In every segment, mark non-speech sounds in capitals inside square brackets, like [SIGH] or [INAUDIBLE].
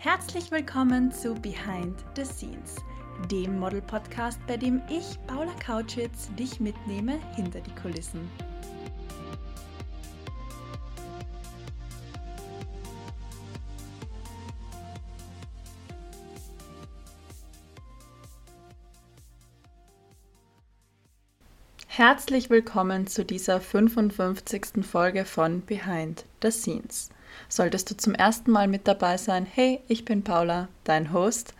Herzlich willkommen zu Behind the Scenes, dem Model-Podcast, bei dem ich, Paula Kautschitz, dich mitnehme hinter die Kulissen. Herzlich willkommen zu dieser 55. Folge von Behind the Scenes. Solltest du zum ersten Mal mit dabei sein, hey, ich bin Paula, dein Host.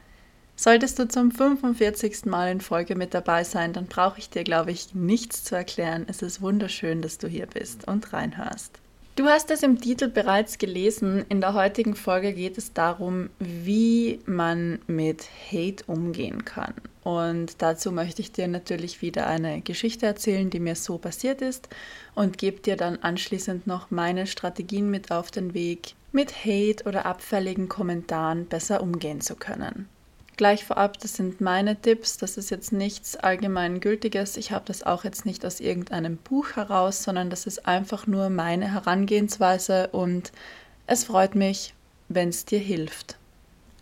Solltest du zum 45. Mal in Folge mit dabei sein, dann brauche ich dir, glaube ich, nichts zu erklären. Es ist wunderschön, dass du hier bist und reinhörst. Du hast es im Titel bereits gelesen. In der heutigen Folge geht es darum, wie man mit Hate umgehen kann. Und dazu möchte ich dir natürlich wieder eine Geschichte erzählen, die mir so passiert ist und gebe dir dann anschließend noch meine Strategien mit auf den Weg, mit Hate oder abfälligen Kommentaren besser umgehen zu können. Gleich vorab, das sind meine Tipps, das ist jetzt nichts allgemeingültiges. Ich habe das auch jetzt nicht aus irgendeinem Buch heraus, sondern das ist einfach nur meine Herangehensweise und es freut mich, wenn es dir hilft.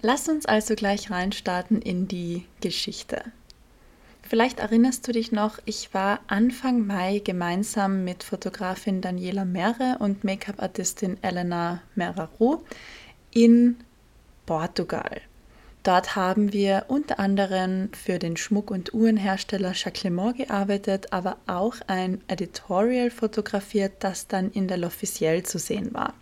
Lass uns also gleich reinstarten in die Geschichte. Vielleicht erinnerst du dich noch, ich war Anfang Mai gemeinsam mit Fotografin Daniela Merre und Make-up-Artistin Elena Meraru in Portugal. Dort haben wir unter anderem für den Schmuck- und Uhrenhersteller Jacquelemont gearbeitet, aber auch ein Editorial fotografiert, das dann in der L'Officiel zu sehen war.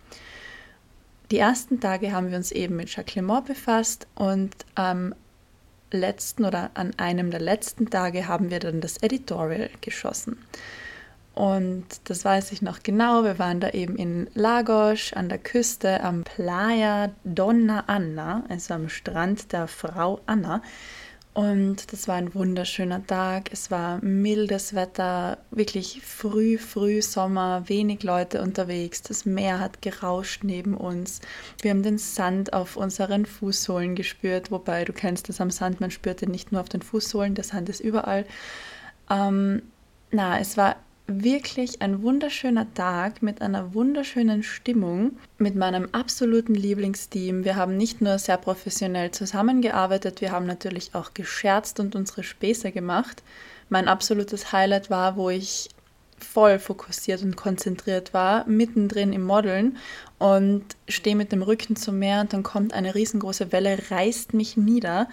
Die ersten Tage haben wir uns eben mit Jacquelemont befasst und am letzten oder an einem der letzten Tage haben wir dann das Editorial geschossen. Und das weiß ich noch genau. Wir waren da eben in Lagos an der Küste am Playa Donna Anna, also am Strand der Frau Anna. Und das war ein wunderschöner Tag. Es war mildes Wetter, wirklich früh, früh Sommer, wenig Leute unterwegs. Das Meer hat gerauscht neben uns. Wir haben den Sand auf unseren Fußsohlen gespürt, wobei du kennst das am Sand, man spürt den nicht nur auf den Fußsohlen, der Sand ist überall. Ähm, na, es war wirklich ein wunderschöner Tag mit einer wunderschönen Stimmung, mit meinem absoluten Lieblingsteam. Wir haben nicht nur sehr professionell zusammengearbeitet, wir haben natürlich auch gescherzt und unsere Späße gemacht. Mein absolutes Highlight war, wo ich voll fokussiert und konzentriert war, mittendrin im Modeln und stehe mit dem Rücken zum Meer und dann kommt eine riesengroße Welle, reißt mich nieder.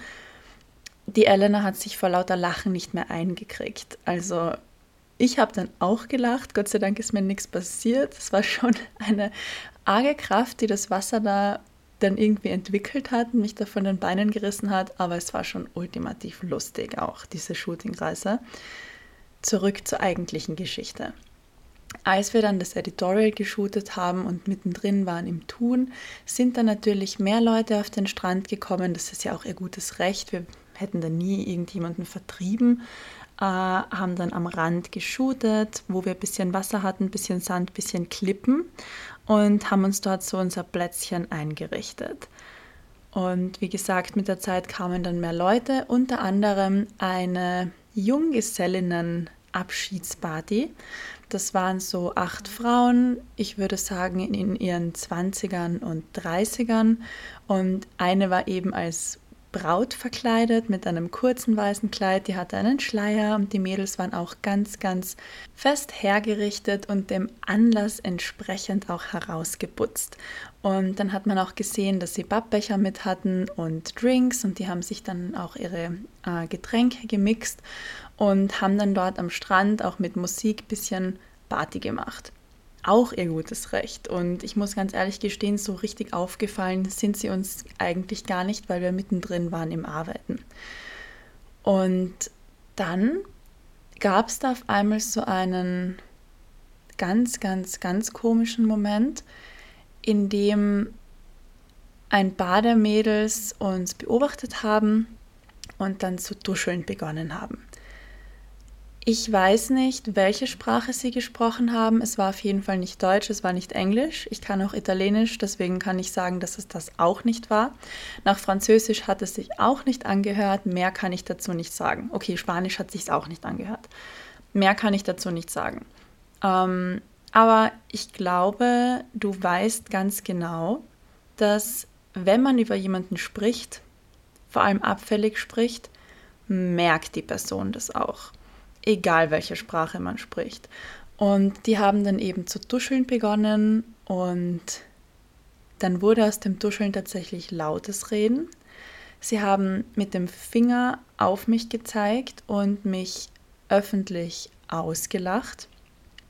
Die Elena hat sich vor lauter Lachen nicht mehr eingekriegt. Also ich habe dann auch gelacht. Gott sei Dank ist mir nichts passiert. Es war schon [LAUGHS] eine arge Kraft, die das Wasser da dann irgendwie entwickelt hat, mich da von den Beinen gerissen hat. Aber es war schon ultimativ lustig auch, diese Shootingreise. Zurück zur eigentlichen Geschichte. Als wir dann das Editorial geshootet haben und mittendrin waren im Tun, sind dann natürlich mehr Leute auf den Strand gekommen. Das ist ja auch ihr gutes Recht. Wir hätten da nie irgendjemanden vertrieben äh, haben dann am Rand geshootet, wo wir ein bisschen Wasser hatten, ein bisschen Sand, ein bisschen Klippen und haben uns dort so unser Plätzchen eingerichtet. Und wie gesagt, mit der Zeit kamen dann mehr Leute, unter anderem eine Junggesellinnen-Abschiedsparty. Das waren so acht Frauen, ich würde sagen in ihren 20ern und 30ern. Und eine war eben als Braut verkleidet mit einem kurzen weißen Kleid, die hatte einen Schleier und die Mädels waren auch ganz, ganz fest hergerichtet und dem Anlass entsprechend auch herausgeputzt. Und dann hat man auch gesehen, dass sie Backbecher mit hatten und Drinks und die haben sich dann auch ihre äh, Getränke gemixt und haben dann dort am Strand auch mit Musik ein bisschen Party gemacht auch ihr gutes Recht. Und ich muss ganz ehrlich gestehen, so richtig aufgefallen sind sie uns eigentlich gar nicht, weil wir mittendrin waren im Arbeiten. Und dann gab es da auf einmal so einen ganz, ganz, ganz komischen Moment, in dem ein paar der Mädels uns beobachtet haben und dann zu duscheln begonnen haben. Ich weiß nicht, welche Sprache sie gesprochen haben. Es war auf jeden Fall nicht Deutsch, es war nicht Englisch. Ich kann auch Italienisch, deswegen kann ich sagen, dass es das auch nicht war. Nach Französisch hat es sich auch nicht angehört. Mehr kann ich dazu nicht sagen. Okay, Spanisch hat sich auch nicht angehört. Mehr kann ich dazu nicht sagen. Ähm, aber ich glaube, du weißt ganz genau, dass wenn man über jemanden spricht, vor allem abfällig spricht, merkt die Person das auch. Egal welche Sprache man spricht. Und die haben dann eben zu tuscheln begonnen und dann wurde aus dem Tuscheln tatsächlich lautes Reden. Sie haben mit dem Finger auf mich gezeigt und mich öffentlich ausgelacht.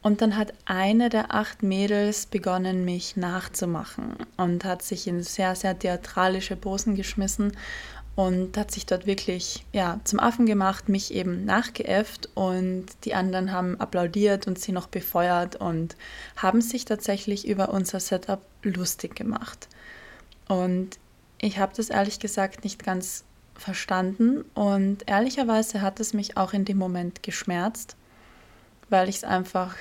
Und dann hat eine der acht Mädels begonnen, mich nachzumachen und hat sich in sehr, sehr theatralische Posen geschmissen und hat sich dort wirklich ja, zum Affen gemacht, mich eben nachgeäfft und die anderen haben applaudiert und sie noch befeuert und haben sich tatsächlich über unser Setup lustig gemacht. Und ich habe das ehrlich gesagt nicht ganz verstanden und ehrlicherweise hat es mich auch in dem Moment geschmerzt, weil ich es einfach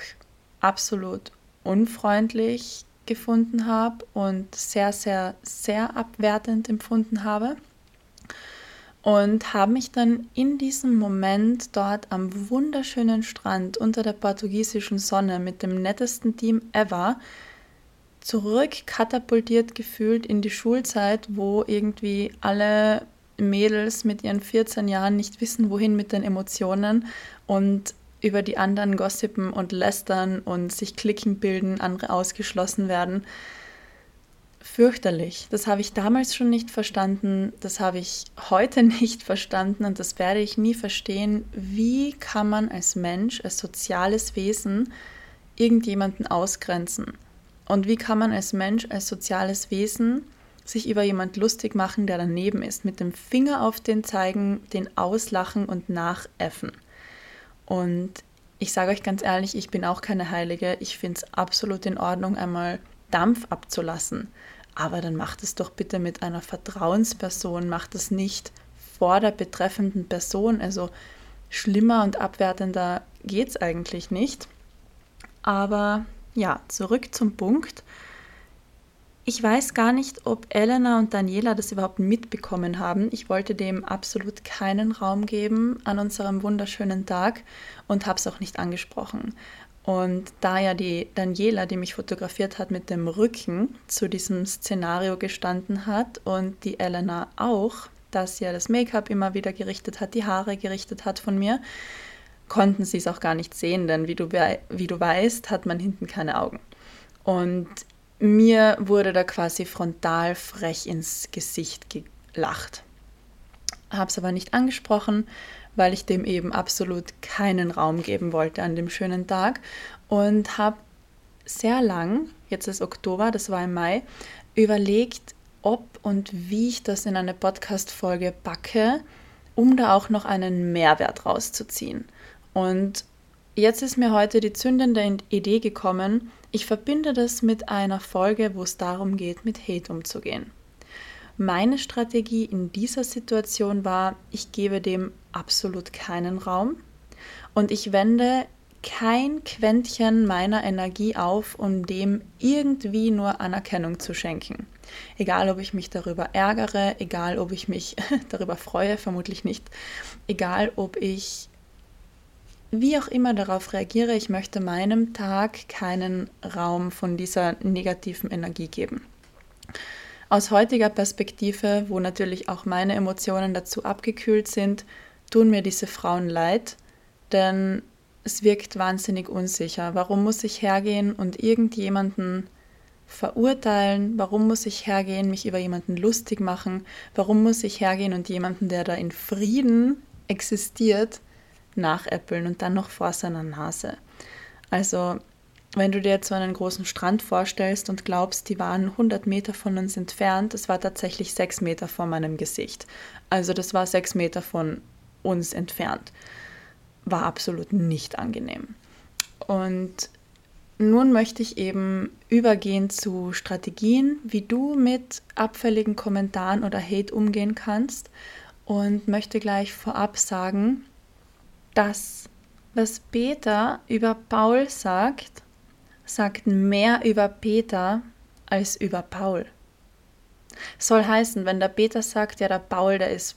absolut unfreundlich gefunden habe und sehr, sehr, sehr abwertend empfunden habe und habe mich dann in diesem Moment dort am wunderschönen Strand unter der portugiesischen Sonne mit dem nettesten Team ever zurückkatapultiert gefühlt in die Schulzeit, wo irgendwie alle Mädels mit ihren 14 Jahren nicht wissen, wohin mit den Emotionen und über die anderen gossipen und lästern und sich Klicken bilden, andere ausgeschlossen werden fürchterlich. Das habe ich damals schon nicht verstanden, das habe ich heute [LAUGHS] nicht verstanden und das werde ich nie verstehen. Wie kann man als Mensch, als soziales Wesen irgendjemanden ausgrenzen? Und wie kann man als Mensch, als soziales Wesen sich über jemand lustig machen, der daneben ist, mit dem Finger auf den zeigen, den auslachen und nachäffen? Und ich sage euch ganz ehrlich, ich bin auch keine Heilige. Ich finde es absolut in Ordnung, einmal Dampf abzulassen. Aber dann macht es doch bitte mit einer Vertrauensperson, macht es nicht vor der betreffenden Person. Also schlimmer und abwertender geht es eigentlich nicht. Aber ja, zurück zum Punkt. Ich weiß gar nicht, ob Elena und Daniela das überhaupt mitbekommen haben. Ich wollte dem absolut keinen Raum geben an unserem wunderschönen Tag und habe es auch nicht angesprochen. Und da ja die Daniela, die mich fotografiert hat, mit dem Rücken zu diesem Szenario gestanden hat und die Elena auch, dass sie ja das Make-up immer wieder gerichtet hat, die Haare gerichtet hat von mir, konnten sie es auch gar nicht sehen, denn wie du, wie du weißt, hat man hinten keine Augen. Und mir wurde da quasi frontal frech ins Gesicht gelacht. Habe es aber nicht angesprochen, weil ich dem eben absolut keinen Raum geben wollte an dem schönen Tag und habe sehr lang, jetzt ist Oktober, das war im Mai, überlegt, ob und wie ich das in eine Podcast-Folge packe, um da auch noch einen Mehrwert rauszuziehen. Und jetzt ist mir heute die zündende Idee gekommen, ich verbinde das mit einer Folge, wo es darum geht, mit Hate umzugehen. Meine Strategie in dieser Situation war, ich gebe dem absolut keinen Raum und ich wende kein Quäntchen meiner Energie auf, um dem irgendwie nur Anerkennung zu schenken. Egal, ob ich mich darüber ärgere, egal, ob ich mich [LAUGHS] darüber freue, vermutlich nicht, egal, ob ich wie auch immer darauf reagiere, ich möchte meinem Tag keinen Raum von dieser negativen Energie geben. Aus heutiger Perspektive, wo natürlich auch meine Emotionen dazu abgekühlt sind, tun mir diese Frauen leid, denn es wirkt wahnsinnig unsicher. Warum muss ich hergehen und irgendjemanden verurteilen? Warum muss ich hergehen, mich über jemanden lustig machen? Warum muss ich hergehen und jemanden, der da in Frieden existiert, nachäppeln und dann noch vor seiner Nase? Also wenn du dir jetzt so einen großen Strand vorstellst und glaubst, die waren 100 Meter von uns entfernt, das war tatsächlich sechs Meter vor meinem Gesicht. Also das war sechs Meter von uns entfernt. War absolut nicht angenehm. Und nun möchte ich eben übergehen zu Strategien, wie du mit abfälligen Kommentaren oder Hate umgehen kannst und möchte gleich vorab sagen, dass was Peter über Paul sagt, sagt mehr über Peter als über Paul. Soll heißen, wenn der Peter sagt, ja, der Paul, der ist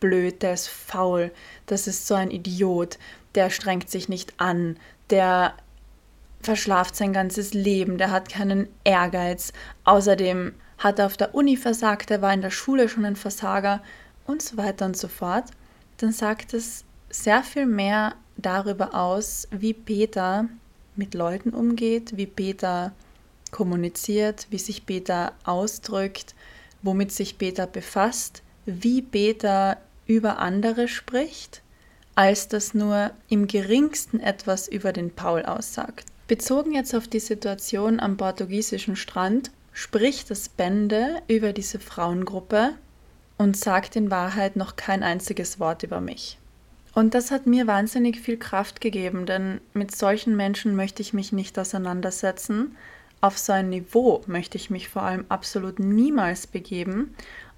blöd, der ist faul, das ist so ein Idiot, der strengt sich nicht an, der verschlaft sein ganzes Leben, der hat keinen Ehrgeiz, außerdem hat auf der Uni versagt, er war in der Schule schon ein Versager und so weiter und so fort, dann sagt es sehr viel mehr darüber aus, wie Peter mit Leuten umgeht, wie Peter kommuniziert, wie sich Peter ausdrückt, womit sich Peter befasst, wie Peter über andere spricht, als das nur im geringsten etwas über den Paul aussagt. Bezogen jetzt auf die Situation am portugiesischen Strand, spricht das Bände über diese Frauengruppe und sagt in Wahrheit noch kein einziges Wort über mich. Und das hat mir wahnsinnig viel Kraft gegeben, denn mit solchen Menschen möchte ich mich nicht auseinandersetzen. Auf so ein Niveau möchte ich mich vor allem absolut niemals begeben.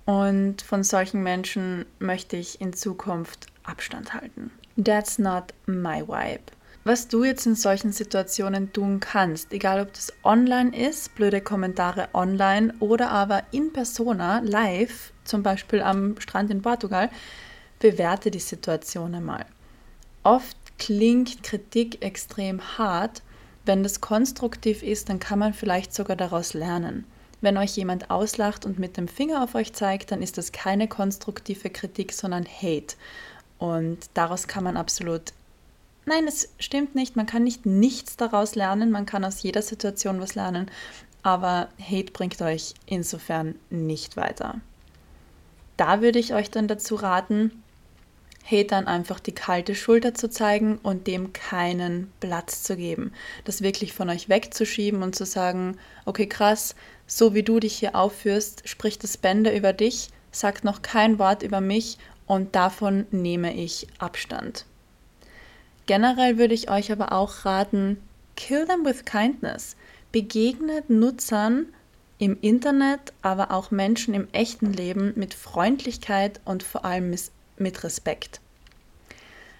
Und von solchen Menschen möchte ich in Zukunft Abstand halten. That's not my vibe. Was du jetzt in solchen Situationen tun kannst, egal ob das online ist, blöde Kommentare online oder aber in persona, live, zum Beispiel am Strand in Portugal, bewerte die Situation einmal. Oft klingt Kritik extrem hart. Wenn das konstruktiv ist, dann kann man vielleicht sogar daraus lernen. Wenn euch jemand auslacht und mit dem Finger auf euch zeigt, dann ist das keine konstruktive Kritik, sondern Hate. Und daraus kann man absolut. Nein, es stimmt nicht. Man kann nicht nichts daraus lernen. Man kann aus jeder Situation was lernen. Aber Hate bringt euch insofern nicht weiter. Da würde ich euch dann dazu raten, Hatern einfach die kalte Schulter zu zeigen und dem keinen Platz zu geben. Das wirklich von euch wegzuschieben und zu sagen, okay, krass, so wie du dich hier aufführst, spricht das Bände über dich, sagt noch kein Wort über mich und davon nehme ich Abstand. Generell würde ich euch aber auch raten, kill them with kindness. Begegnet Nutzern im Internet, aber auch Menschen im echten Leben mit Freundlichkeit und vor allem mit Respekt.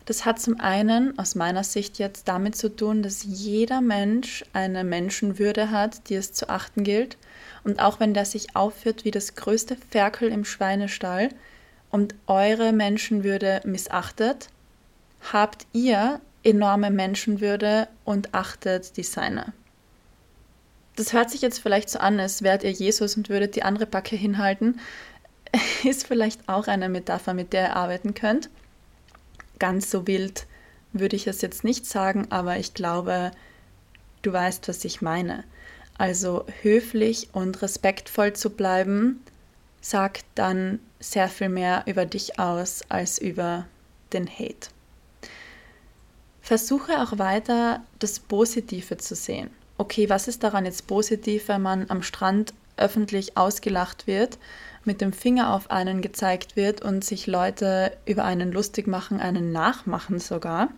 Das hat zum einen aus meiner Sicht jetzt damit zu tun, dass jeder Mensch eine Menschenwürde hat, die es zu achten gilt. Und auch wenn der sich aufführt wie das größte Ferkel im Schweinestall und eure Menschenwürde missachtet, habt ihr enorme Menschenwürde und achtet die seine. Das hört sich jetzt vielleicht so an, als wärt ihr Jesus und würdet die andere Backe hinhalten [LAUGHS] ist vielleicht auch eine Metapher, mit der ihr arbeiten könnt. Ganz so wild würde ich es jetzt nicht sagen, aber ich glaube, du weißt, was ich meine. Also höflich und respektvoll zu bleiben, sagt dann sehr viel mehr über dich aus als über den Hate. Versuche auch weiter das Positive zu sehen. Okay, was ist daran jetzt positiv, wenn man am Strand öffentlich ausgelacht wird mit dem Finger auf einen gezeigt wird und sich Leute über einen lustig machen, einen nachmachen sogar.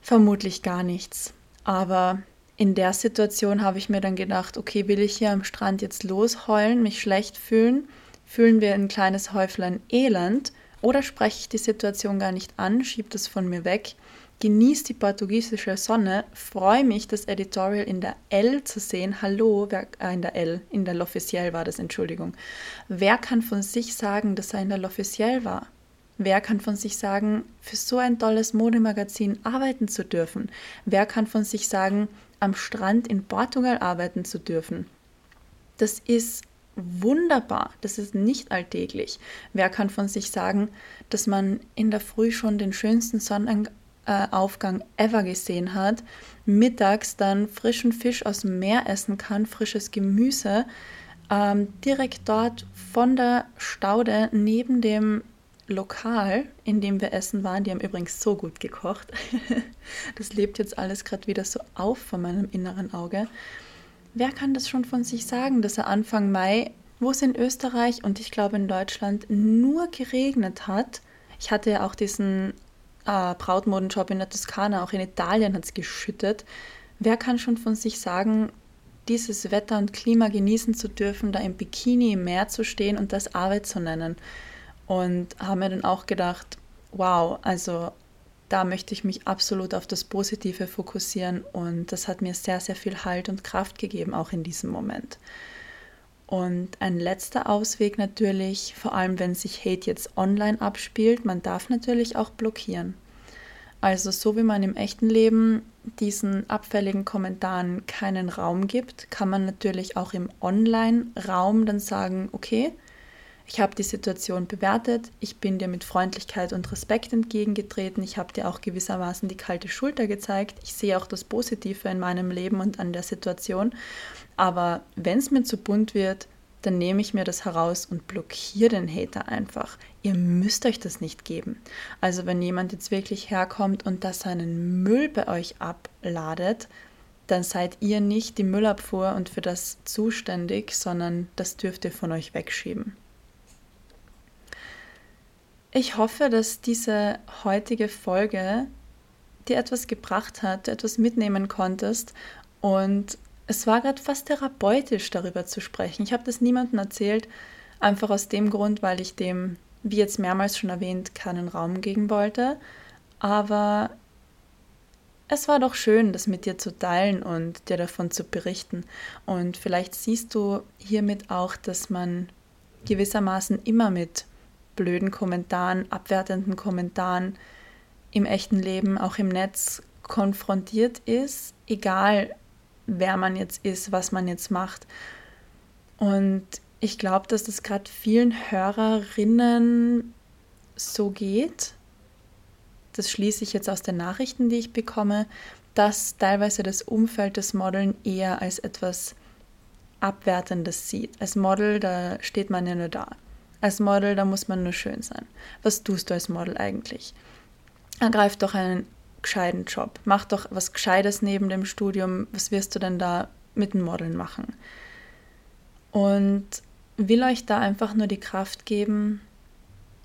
Vermutlich gar nichts. Aber in der Situation habe ich mir dann gedacht, okay, will ich hier am Strand jetzt losheulen, mich schlecht fühlen? Fühlen wir ein kleines Häuflein Elend? Oder spreche ich die Situation gar nicht an, schiebe das von mir weg genieße die portugiesische Sonne, freue mich, das Editorial in der L zu sehen. Hallo, wer, äh, in der L, in der L'Officiel war das, Entschuldigung. Wer kann von sich sagen, dass er in der L'Officiel war? Wer kann von sich sagen, für so ein tolles Modemagazin arbeiten zu dürfen? Wer kann von sich sagen, am Strand in Portugal arbeiten zu dürfen? Das ist wunderbar, das ist nicht alltäglich. Wer kann von sich sagen, dass man in der Früh schon den schönsten Sonnen äh, ever gesehen hat, mittags dann frischen Fisch aus dem Meer essen kann, frisches Gemüse, ähm, direkt dort von der Staude neben dem Lokal, in dem wir essen waren, die haben übrigens so gut gekocht. [LAUGHS] das lebt jetzt alles gerade wieder so auf vor meinem inneren Auge. Wer kann das schon von sich sagen, dass er Anfang Mai, wo es in Österreich und ich glaube in Deutschland nur geregnet hat, ich hatte ja auch diesen äh, Brautmodenjob in der Toskana, auch in Italien hat es geschüttet. Wer kann schon von sich sagen, dieses Wetter und Klima genießen zu dürfen, da im Bikini im Meer zu stehen und das Arbeit zu nennen? Und haben mir dann auch gedacht, wow, also da möchte ich mich absolut auf das Positive fokussieren und das hat mir sehr, sehr viel Halt und Kraft gegeben, auch in diesem Moment. Und ein letzter Ausweg natürlich, vor allem wenn sich Hate jetzt online abspielt, man darf natürlich auch blockieren. Also so wie man im echten Leben diesen abfälligen Kommentaren keinen Raum gibt, kann man natürlich auch im Online-Raum dann sagen, okay, ich habe die Situation bewertet, ich bin dir mit Freundlichkeit und Respekt entgegengetreten, ich habe dir auch gewissermaßen die kalte Schulter gezeigt, ich sehe auch das Positive in meinem Leben und an der Situation, aber wenn es mir zu bunt wird, dann nehme ich mir das heraus und blockiere den Hater einfach. Ihr müsst euch das nicht geben. Also wenn jemand jetzt wirklich herkommt und da seinen Müll bei euch abladet, dann seid ihr nicht die Müllabfuhr und für das zuständig, sondern das dürft ihr von euch wegschieben. Ich hoffe, dass diese heutige Folge dir etwas gebracht hat, etwas mitnehmen konntest und es war gerade fast therapeutisch, darüber zu sprechen. Ich habe das niemandem erzählt, einfach aus dem Grund, weil ich dem, wie jetzt mehrmals schon erwähnt, keinen Raum geben wollte. Aber es war doch schön, das mit dir zu teilen und dir davon zu berichten. Und vielleicht siehst du hiermit auch, dass man gewissermaßen immer mit blöden Kommentaren, abwertenden Kommentaren im echten Leben, auch im Netz konfrontiert ist, egal wer man jetzt ist, was man jetzt macht. Und ich glaube, dass das gerade vielen Hörerinnen so geht. Das schließe ich jetzt aus den Nachrichten, die ich bekomme, dass teilweise das Umfeld des Modeln eher als etwas Abwertendes sieht. Als Model, da steht man ja nur da. Als Model, da muss man nur schön sein. Was tust du als Model eigentlich? Ergreif doch einen gescheiten Job. Mach doch was Gescheites neben dem Studium. Was wirst du denn da mit dem Modeln machen? Und will euch da einfach nur die Kraft geben,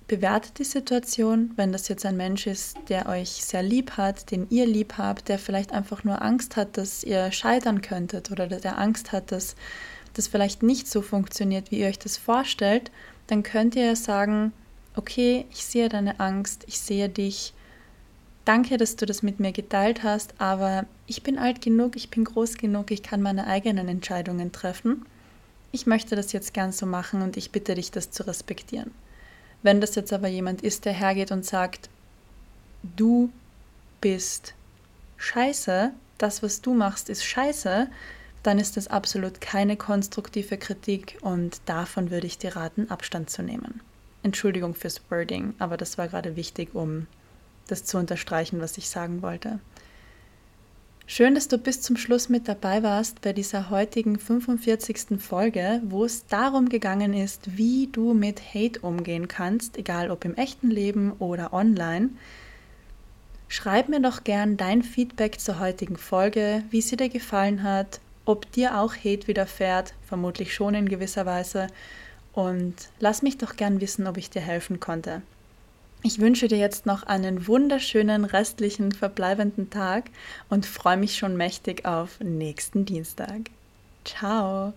bewertet die Situation, wenn das jetzt ein Mensch ist, der euch sehr lieb hat, den ihr lieb habt, der vielleicht einfach nur Angst hat, dass ihr scheitern könntet oder der Angst hat, dass das vielleicht nicht so funktioniert, wie ihr euch das vorstellt, dann könnt ihr sagen, okay, ich sehe deine Angst, ich sehe dich, Danke, dass du das mit mir geteilt hast, aber ich bin alt genug, ich bin groß genug, ich kann meine eigenen Entscheidungen treffen. Ich möchte das jetzt gern so machen und ich bitte dich, das zu respektieren. Wenn das jetzt aber jemand ist, der hergeht und sagt, du bist scheiße, das, was du machst, ist scheiße, dann ist das absolut keine konstruktive Kritik und davon würde ich dir raten, Abstand zu nehmen. Entschuldigung fürs Wording, aber das war gerade wichtig, um das zu unterstreichen, was ich sagen wollte. Schön, dass du bis zum Schluss mit dabei warst bei dieser heutigen 45. Folge, wo es darum gegangen ist, wie du mit Hate umgehen kannst, egal ob im echten Leben oder online. Schreib mir doch gern dein Feedback zur heutigen Folge, wie sie dir gefallen hat, ob dir auch Hate widerfährt, vermutlich schon in gewisser Weise. Und lass mich doch gern wissen, ob ich dir helfen konnte. Ich wünsche dir jetzt noch einen wunderschönen restlichen verbleibenden Tag und freue mich schon mächtig auf nächsten Dienstag. Ciao!